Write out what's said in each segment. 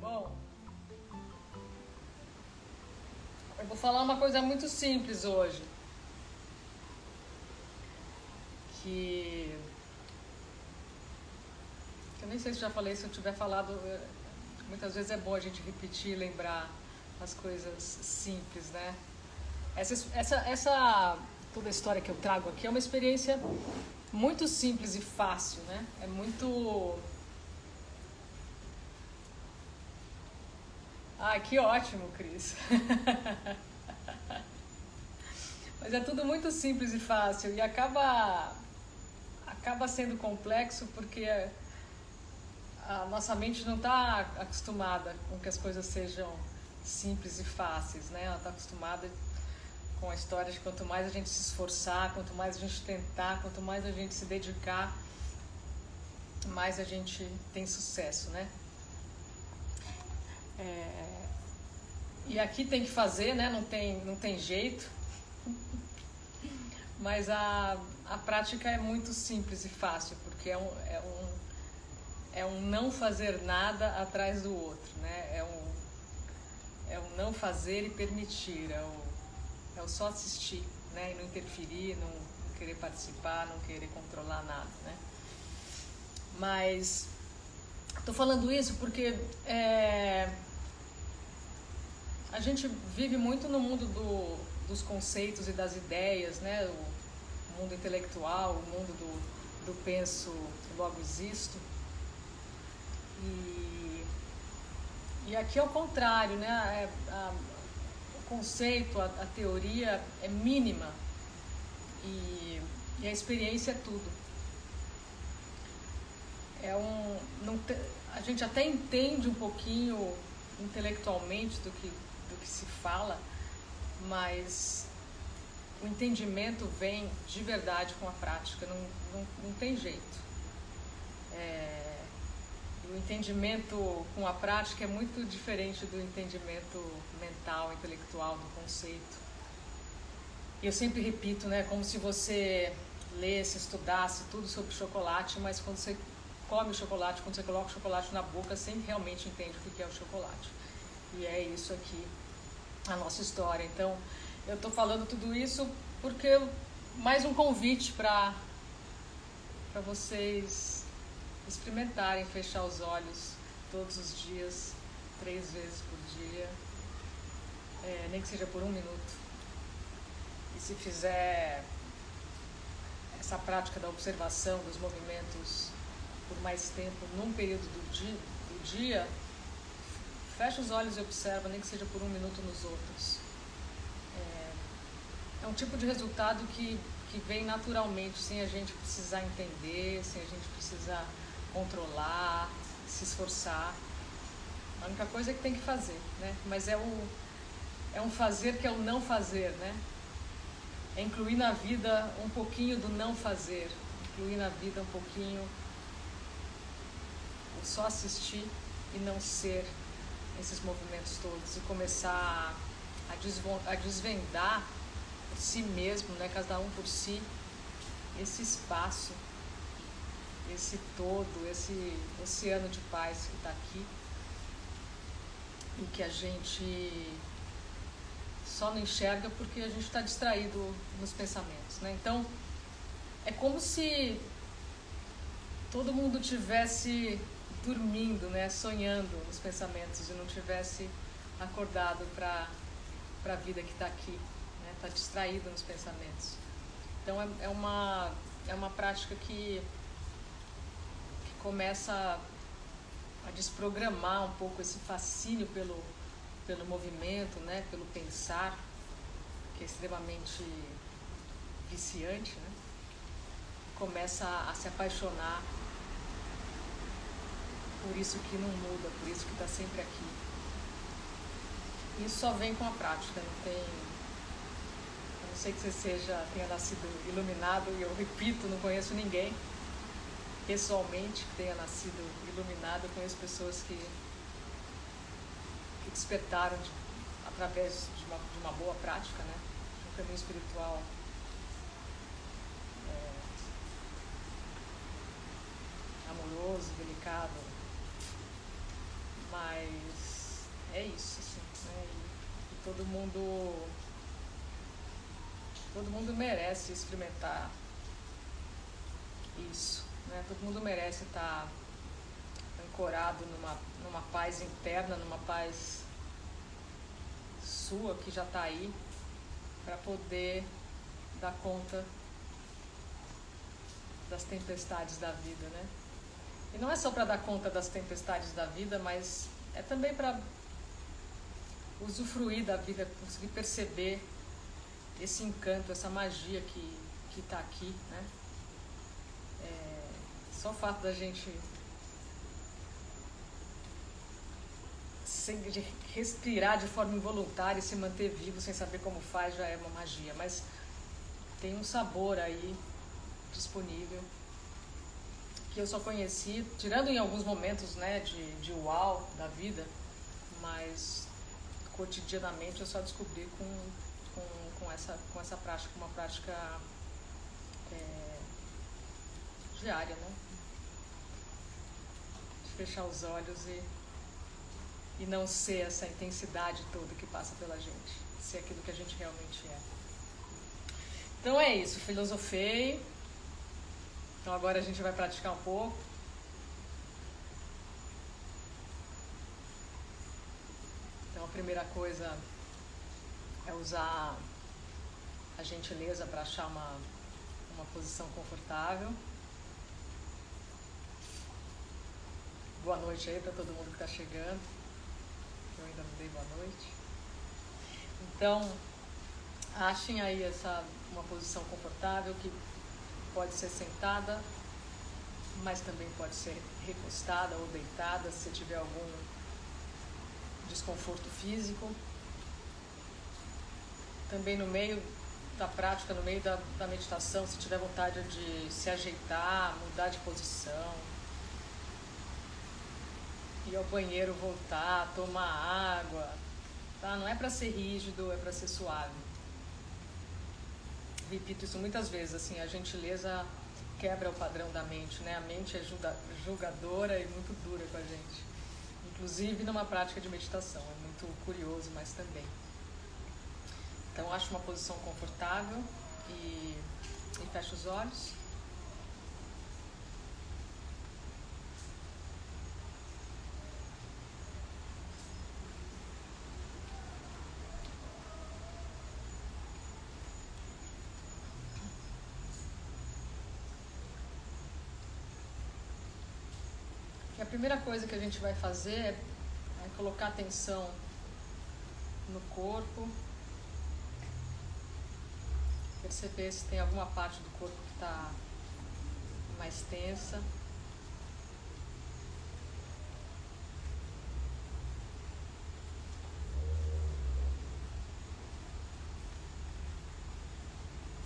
Bom, eu vou falar uma coisa muito simples hoje. Que. Eu nem sei se já falei, se eu tiver falado. eh, Muitas vezes é bom a gente repetir, lembrar as coisas simples, né? Essa, essa, essa toda a história que eu trago aqui é uma experiência muito simples e fácil, né? É muito. Ai, que ótimo, Cris. Mas é tudo muito simples e fácil e acaba acaba sendo complexo porque a nossa mente não está acostumada com que as coisas sejam simples e fáceis, né? Ela está acostumada com a história de quanto mais a gente se esforçar, quanto mais a gente tentar, quanto mais a gente se dedicar, mais a gente tem sucesso, né? É, E aqui tem que fazer, né? Não tem, não tem jeito. Mas a, a prática é muito simples e fácil, porque é um, é um, é um não fazer nada atrás do outro, né? É um, é um não fazer e permitir, é o, é o só assistir, né? E não interferir, não, querer participar, não querer controlar nada, né? Mas estou falando isso porque é, a gente vive muito no mundo do, dos conceitos e das ideias, né? O mundo intelectual, o mundo do, do penso, logo existo. E, e aqui é o contrário, né? É, a, conceito, a, a, teoria é mínima e, e, a experiência é tudo. É um, não te, a gente até entende um pouquinho intelectualmente do que, do que se fala, mas o entendimento vem de verdade com a prática, não, não, não tem jeito. É, o entendimento com a prática é muito diferente do entendimento mental, intelectual, do conceito. E eu sempre repito, né, como se você lesse, estudasse tudo sobre chocolate, mas quando você come o chocolate, quando você coloca o chocolate na boca, você realmente entende o que é o chocolate. E é isso aqui, a nossa história. Então, eu estou falando tudo isso porque mais um convite para para vocês experimentarem fechar os olhos todos os dias, três vezes por dia, é, nem que seja por um minuto. E se fizer essa prática da observação dos movimentos por mais tempo num período do dia, do dia fecha os olhos e observa, nem que seja por um minuto nos outros. É, é um tipo de resultado que, que vem naturalmente, sem a gente precisar entender, sem a gente precisar controlar, se esforçar. A única coisa é que tem que fazer, né? Mas é, o, é um fazer que é o não fazer, né? É incluir na vida um pouquinho do não fazer, incluir na vida um pouquinho o só assistir e não ser esses movimentos todos e começar a, a desvendar por si mesmo, né? Cada um por si, esse espaço esse todo, esse oceano de paz que está aqui e que a gente só não enxerga porque a gente está distraído nos pensamentos, né? Então é como se todo mundo tivesse dormindo, né? Sonhando nos pensamentos e não tivesse acordado para para a vida que está aqui, né? Está distraído nos pensamentos. Então é, é uma é uma prática que começa a desprogramar um pouco esse fascínio pelo, pelo movimento, né? pelo pensar, que é extremamente viciante, né? começa a, se apaixonar por isso que não muda, por isso que está sempre aqui. Isso só vem com a prática, não tem. A não sei que você seja, tenha nascido iluminado, e eu repito, não conheço ninguém pessoalmente que tenha nascido iluminado, eu conheço pessoas que, que despertaram de, através de uma, de uma boa prática, né? Um caminho espiritual é, amoroso, delicado, mas é isso, assim, né? E, e todo mundo todo mundo merece experimentar isso, né? Todo mundo merece estar ancorado numa, numa paz interna, numa paz sua que já está aí para poder dar conta das tempestades da vida, né? E não é só para dar conta das tempestades da vida, mas é também para usufruir da vida, conseguir perceber esse encanto, essa magia que que está aqui, né? É, só o fato da gente de respirar de forma involuntária e se manter vivo sem saber como faz já é uma magia. Mas tem um sabor aí disponível que eu só conheci, tirando em alguns momentos né, de, de uau da vida, mas cotidianamente eu só descobri com, com, com, essa, com essa prática, uma prática é, diária, né? Fechar os olhos e e não ser essa intensidade toda que passa pela gente, ser aquilo que a gente realmente é. Então é isso, filosofei. Então agora a gente vai praticar um pouco. Então a primeira coisa é usar a gentileza para achar uma, uma posição confortável. Boa noite aí para todo mundo que está chegando eu ainda não dei boa noite. Então, achem aí essa uma posição confortável que pode ser sentada, mas também pode ser recostada ou deitada se tiver algum desconforto físico. Também no meio da prática, no meio da, da meditação, se tiver vontade de se ajeitar, mudar de posição, ir ao banheiro, voltar, tomar água, tá? Não é para ser rígido, é para ser suave. Repito isso muitas vezes, assim, a gentileza quebra o padrão da mente, né? A mente é julgadora e muito dura com a gente. Inclusive numa prática de meditação, é muito curioso, mas também. Então, acho uma posição confortável e, e fecha os olhos. Primeira coisa que a gente vai fazer é, é colocar atenção no corpo, perceber se tem alguma parte do corpo que está mais tensa.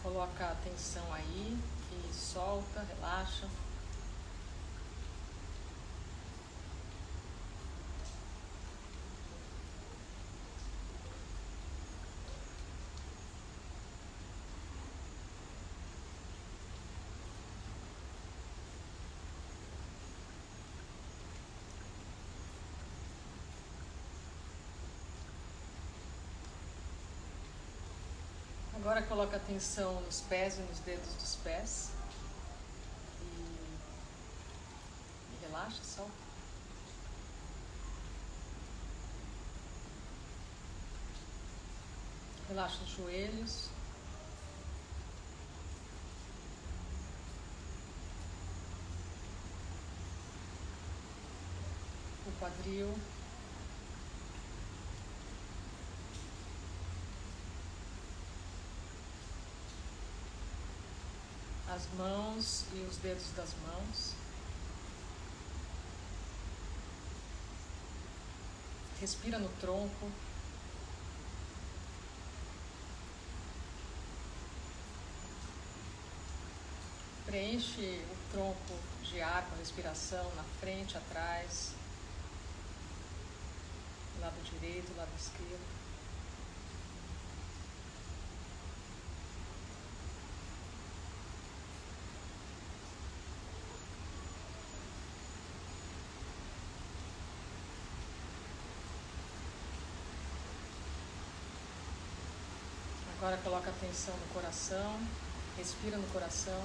Coloca a atenção aí e solta, relaxa. Agora coloca atenção nos pés e nos dedos dos pés. E, e relaxa, solta. Relaxa os joelhos. O quadril. As mãos e os dedos das mãos. Respira no tronco. Preenche o tronco de ar com respiração na frente, atrás, lado direito, lado esquerdo. Agora coloca atenção no coração, respira no coração.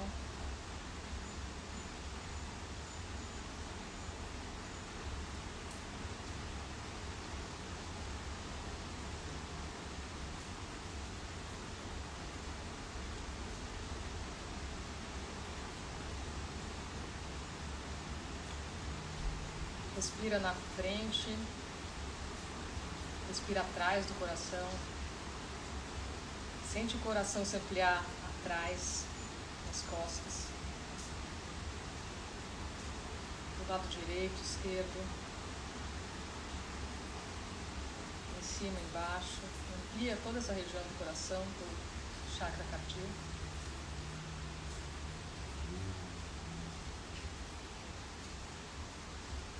Respira na frente, respira atrás do coração. Sente o coração se ampliar atrás, nas costas. Do lado direito, esquerdo. Em cima, embaixo. Amplia toda essa região do coração, do chakra cardíaco.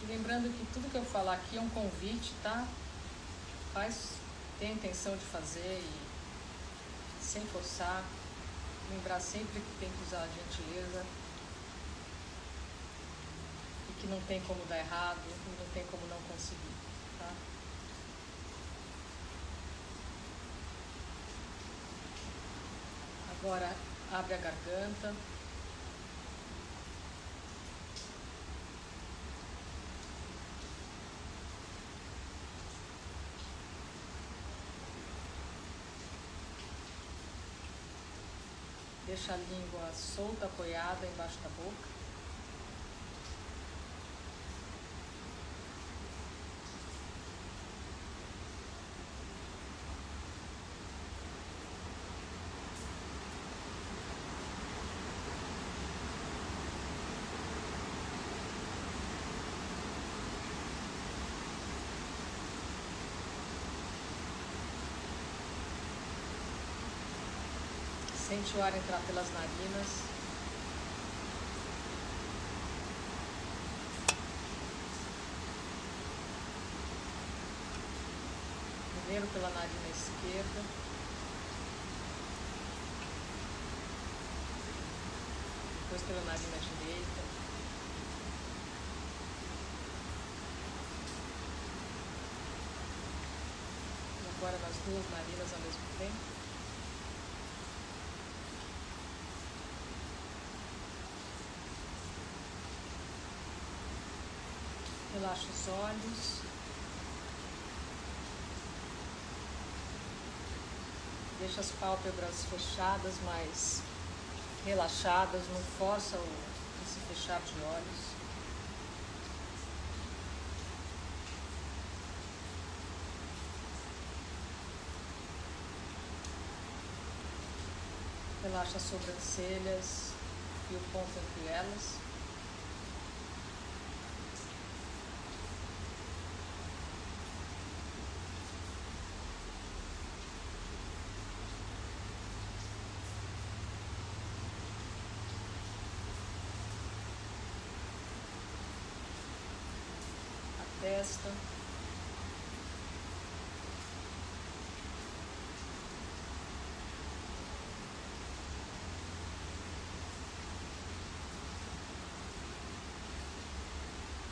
lembrando que tudo que eu falar aqui é um convite, tá? Faz, tem a intenção de fazer e sem forçar. Lembrar sempre que tem que usar a gentileza e que não tem como dar errado e não tem como não conseguir, tá? Agora abre a garganta. Deixa a língua solta, apoiada embaixo da boca. Sente o ar entrar pelas narinas. Primeiro pela narina esquerda. Depois pela narina direita. E agora nas duas narinas ao mesmo tempo. Relaxa os olhos. Deixa as pálpebras fechadas, mas relaxadas, não força o, esse fechar de olhos. Relaxa as sobrancelhas e o ponto entre elas. Testa.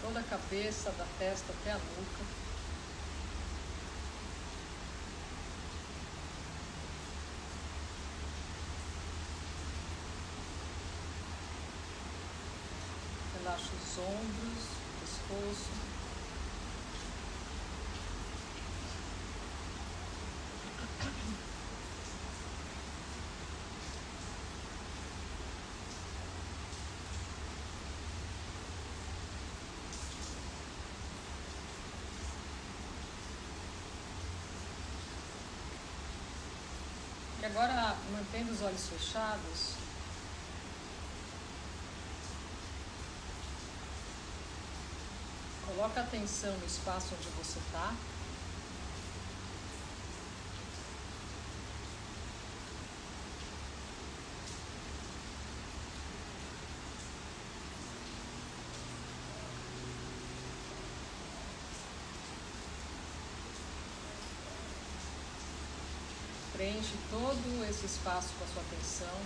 Toda a cabeça, da testa até a nuca. Relaxa os ombros, agora, mantendo os olhos fechados, coloca atenção no espaço onde você está. Preenche todo esse espaço com a sua atenção.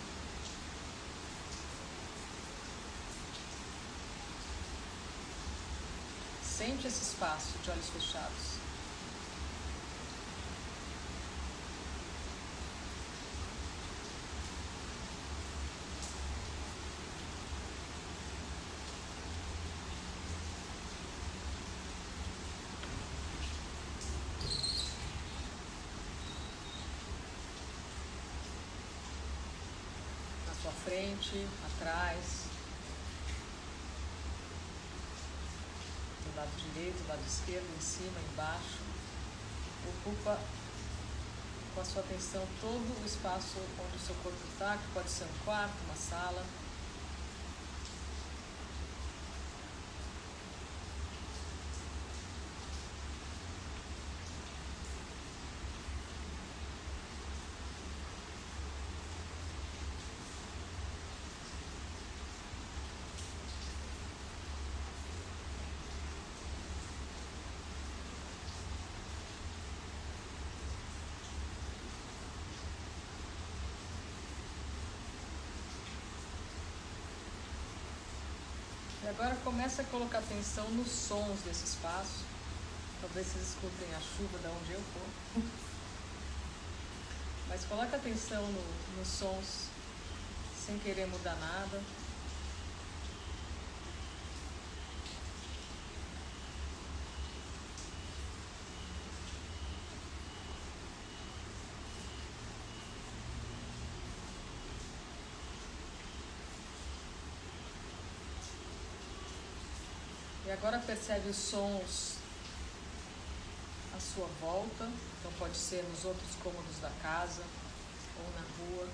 Sente esse espaço de olhos fechados. Sua frente, atrás, do lado direito, do lado esquerdo, em cima, embaixo. Ocupa com a sua atenção todo o espaço onde o seu corpo está, que pode ser um quarto, uma sala. Agora começa a colocar atenção nos sons desse espaço. Talvez vocês escutem a chuva da onde eu for. Mas coloca atenção no, nos sons sem querer mudar nada. E agora percebe os sons à sua volta, então pode ser nos outros cômodos da casa ou na rua.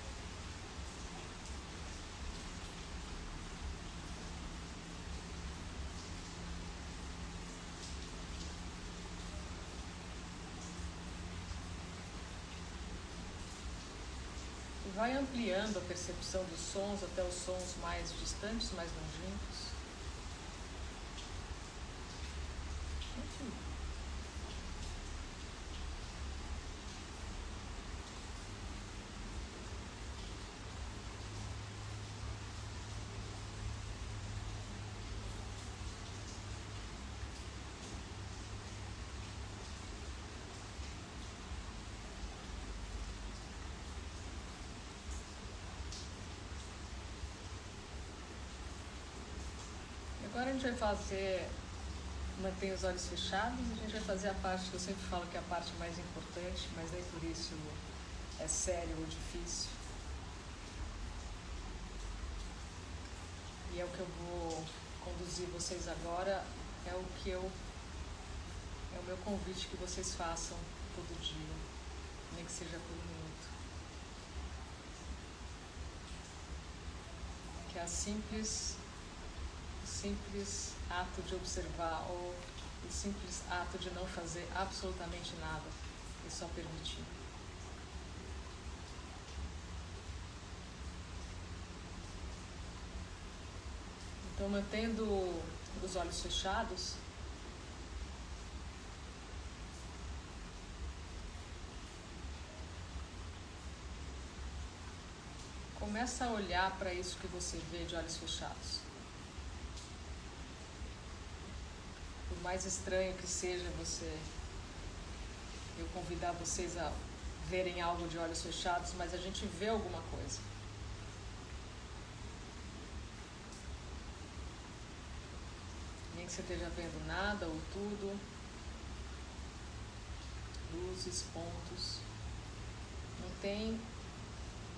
Vai ampliando a percepção dos sons até os sons mais distantes, mais longínquos. Agora a gente vai fazer, mantém os olhos fechados, a gente vai fazer a parte que eu sempre falo que é a parte mais importante, mas nem por isso é sério ou difícil. E é o que eu vou conduzir vocês agora, é o que eu é o meu convite que vocês façam todo dia, nem que seja por um minuto. Que é a simples simples ato de observar ou o simples ato de não fazer absolutamente nada e só permitir. Então, mantendo os olhos fechados, começa a olhar para isso que você vê de olhos fechados. por mais estranho que seja você, eu convidar vocês a verem algo de olhos fechados, mas a gente vê alguma coisa. Nem que você esteja vendo nada ou tudo, luzes, pontos. Não tem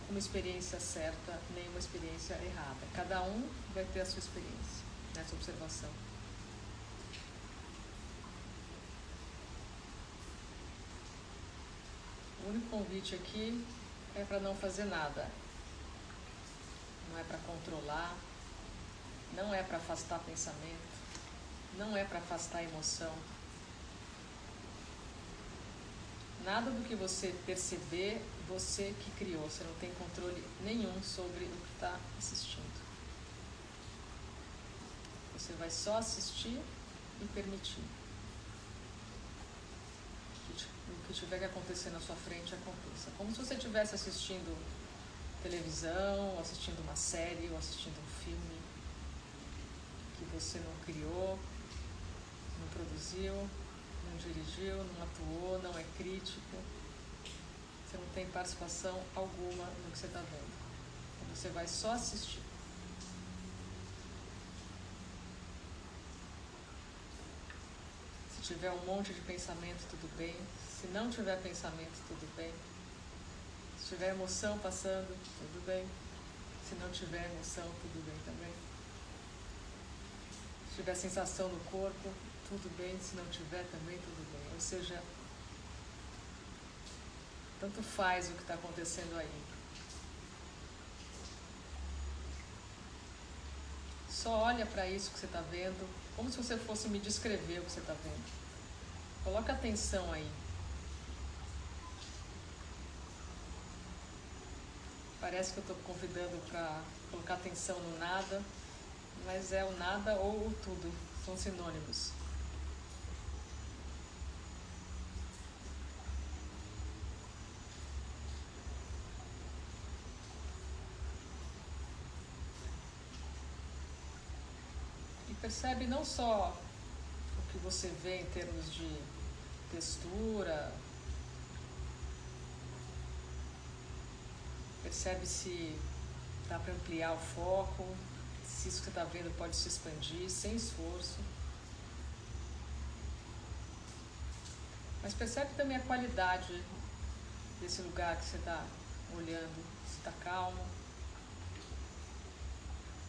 uma experiência certa nem uma experiência errada. Cada um vai ter a sua experiência nessa observação. O único convite aqui é para não fazer nada. Não é para controlar, não é para afastar pensamento, não é para afastar emoção. Nada do que você perceber, você que criou. Você não tem controle nenhum sobre o que está assistindo. Você vai só assistir e permitir o que tiver que acontecer na sua frente aconteça. Como se você estivesse assistindo televisão, assistindo uma série ou assistindo um filme que você não criou, não produziu, não dirigiu, não atuou, não é crítico. Você não tem participação alguma no que você está vendo. Você vai só assistir. Se tiver um monte de pensamento, tudo bem. Se não tiver pensamento, tudo bem. Se tiver emoção passando, tudo bem. Se não tiver emoção, tudo bem também. Se tiver sensação no corpo, tudo bem. Se não tiver também, tudo bem. Ou seja, tanto faz o que está acontecendo aí. Só olha para isso que você está vendo, como se você fosse me descrever o que você está vendo. Coloca atenção aí. Parece que eu estou convidando para colocar atenção no nada, mas é o nada ou o tudo, são sinônimos. Percebe não só o que você vê em termos de textura, Percebe se dá para ampliar o foco, se isso que está vendo pode se expandir sem esforço. Mas percebe também a qualidade desse lugar que você está olhando, se está calmo,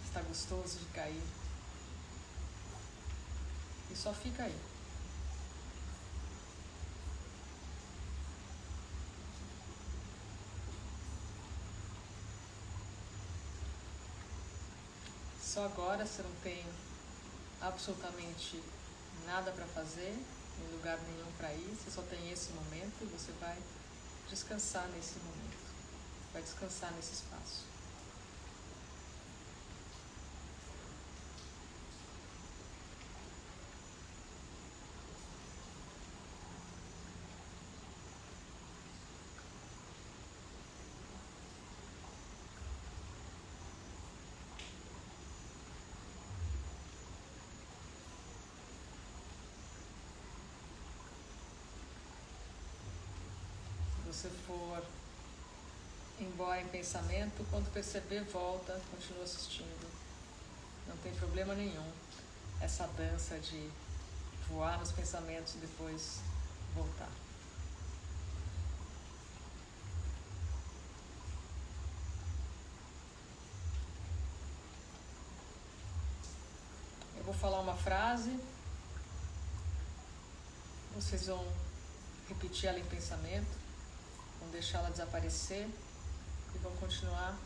se está gostoso de cair. E só fica aí. Só agora você não tem absolutamente nada para fazer, em lugar nenhum para ir, você só tem esse momento e você vai descansar nesse momento, vai descansar nesse espaço. Você for embora em pensamento, quando perceber, volta, continua assistindo. Não tem problema nenhum essa dança de voar nos pensamentos e depois voltar. Eu vou falar uma frase, vocês vão repetir ela em pensamento vão deixá-la desaparecer e vão continuar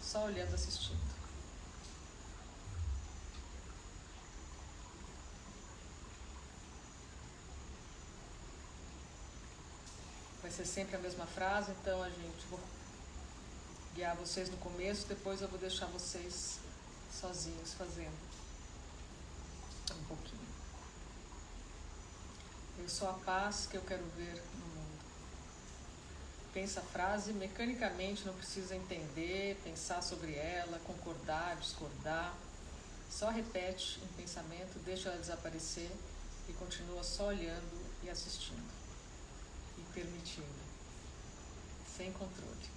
só olhando, assistindo. Vai ser sempre a mesma frase, então a gente vou guiar vocês no começo, depois eu vou deixar vocês sozinhos fazendo um pouquinho. Eu sou a paz que eu quero ver no pensa a frase mecanicamente, não precisa entender, pensar sobre ela, concordar, discordar. Só repete em pensamento, deixa ela desaparecer e continua só olhando e assistindo e permitindo, sem controle.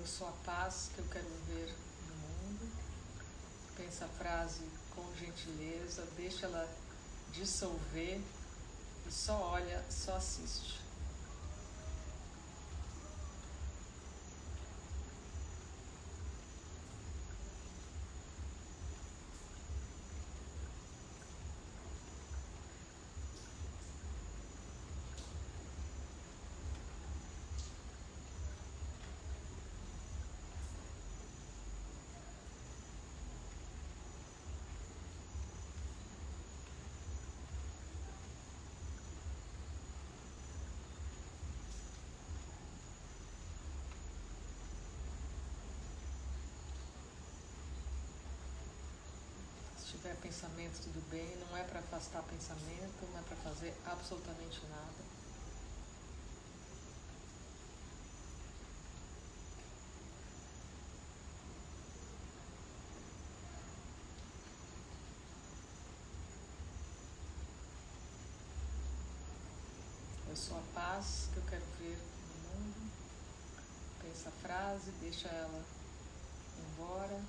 Eu sou a paz que eu quero ver no mundo. Pensa a frase com gentileza, deixa ela dissolver e só olha, só assiste. pensamentos, tudo bem, não é para afastar pensamento, não é para fazer absolutamente nada. É eu sou a paz que eu quero ver no mundo. Pensa a frase, deixa ela embora,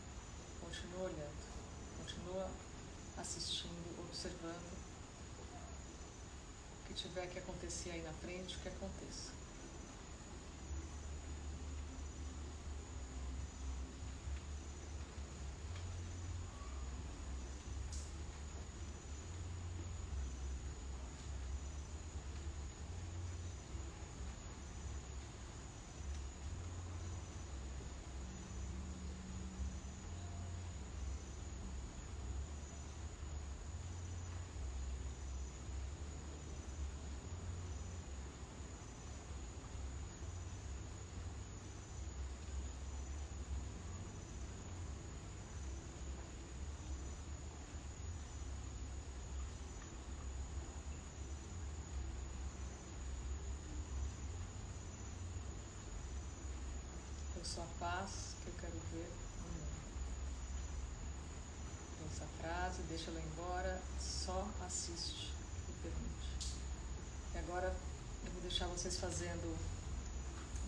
continua olhando, continua assistindo, observando. O que tiver que acontecer aí na frente, que aconteça. Eu sou a paz que eu quero ver no mundo. Pensa a frase, deixa ela embora, só assiste e permite. E agora eu vou deixar vocês fazendo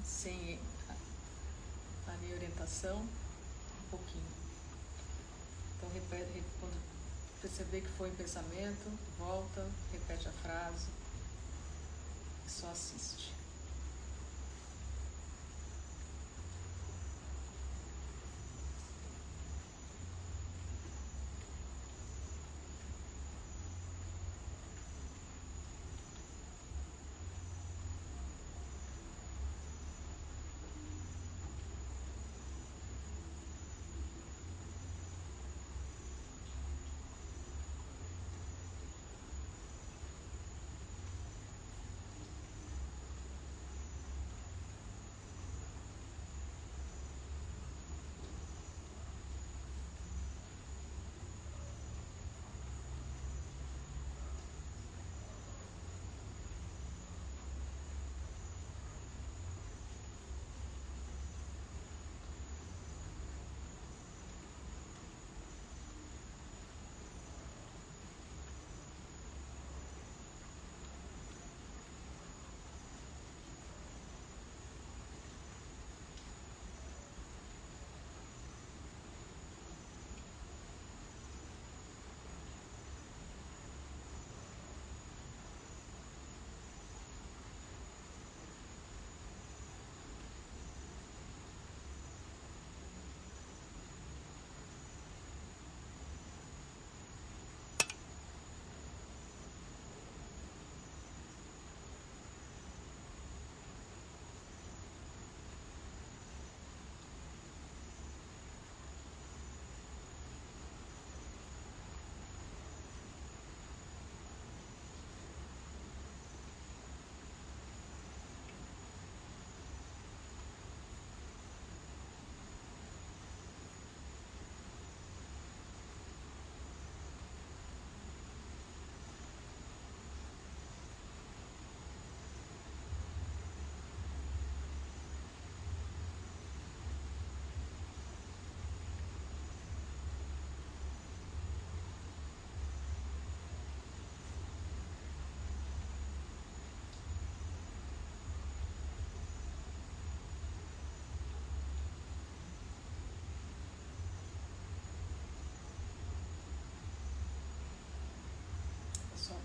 sem a minha orientação um pouquinho. Então repete, quando perceber que foi em pensamento, volta, repete a frase e só assiste.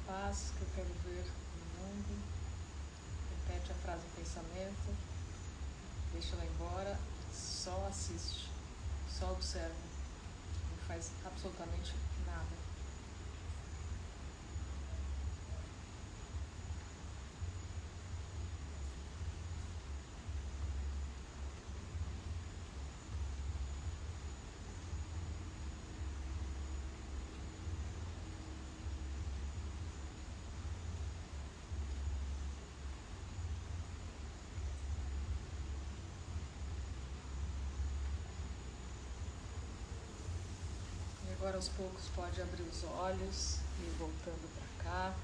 Paz que eu quero ver no mundo. Repete a frase em pensamento, deixa ela embora, só assiste, só observa, não faz absolutamente nada. Agora aos poucos pode abrir os olhos e ir voltando para cá.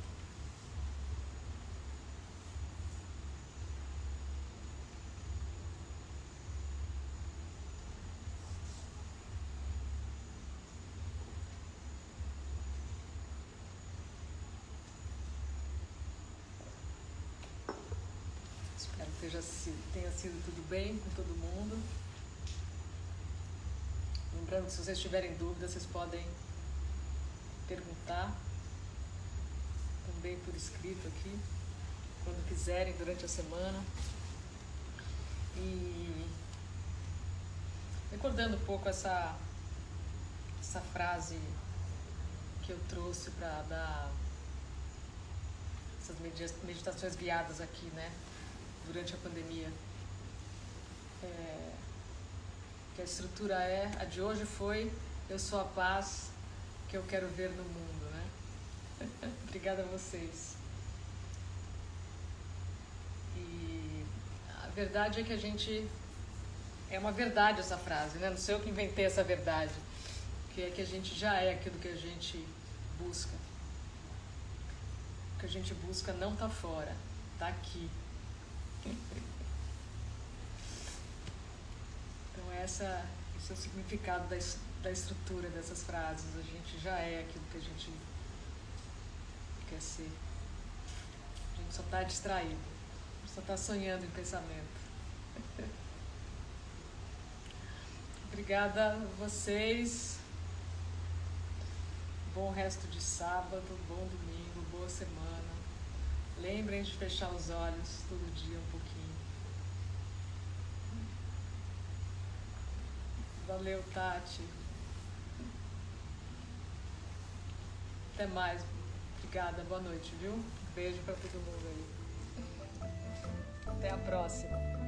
esteja, tenha sido tudo bem com todo mundo. Lembrando que se vocês tiverem dúvidas, vocês podem perguntar também por escrito aqui, quando quiserem, durante a semana. E recordando um pouco essa, essa frase que eu trouxe para dar essas meditações guiadas aqui, né, durante a pandemia. É, que a estrutura é, a de hoje foi Eu sou a paz que eu quero ver no mundo, né? Obrigada a vocês. E a verdade é que a gente. É uma verdade essa frase, né? Não sei eu que inventei essa verdade. Que é que a gente já é aquilo que a gente busca. O que a gente busca não está fora, está aqui. Então essa, esse é o significado da, da estrutura dessas frases. A gente já é aquilo que a gente quer ser. A gente só está distraído, só está sonhando em pensamento. Obrigada a vocês. Bom resto de sábado, bom domingo, boa semana. Lembrem de fechar os olhos todo dia um pouquinho. Valeu, Tati. Até mais. Obrigada, boa noite, viu? Beijo para todo mundo aí. Até a próxima.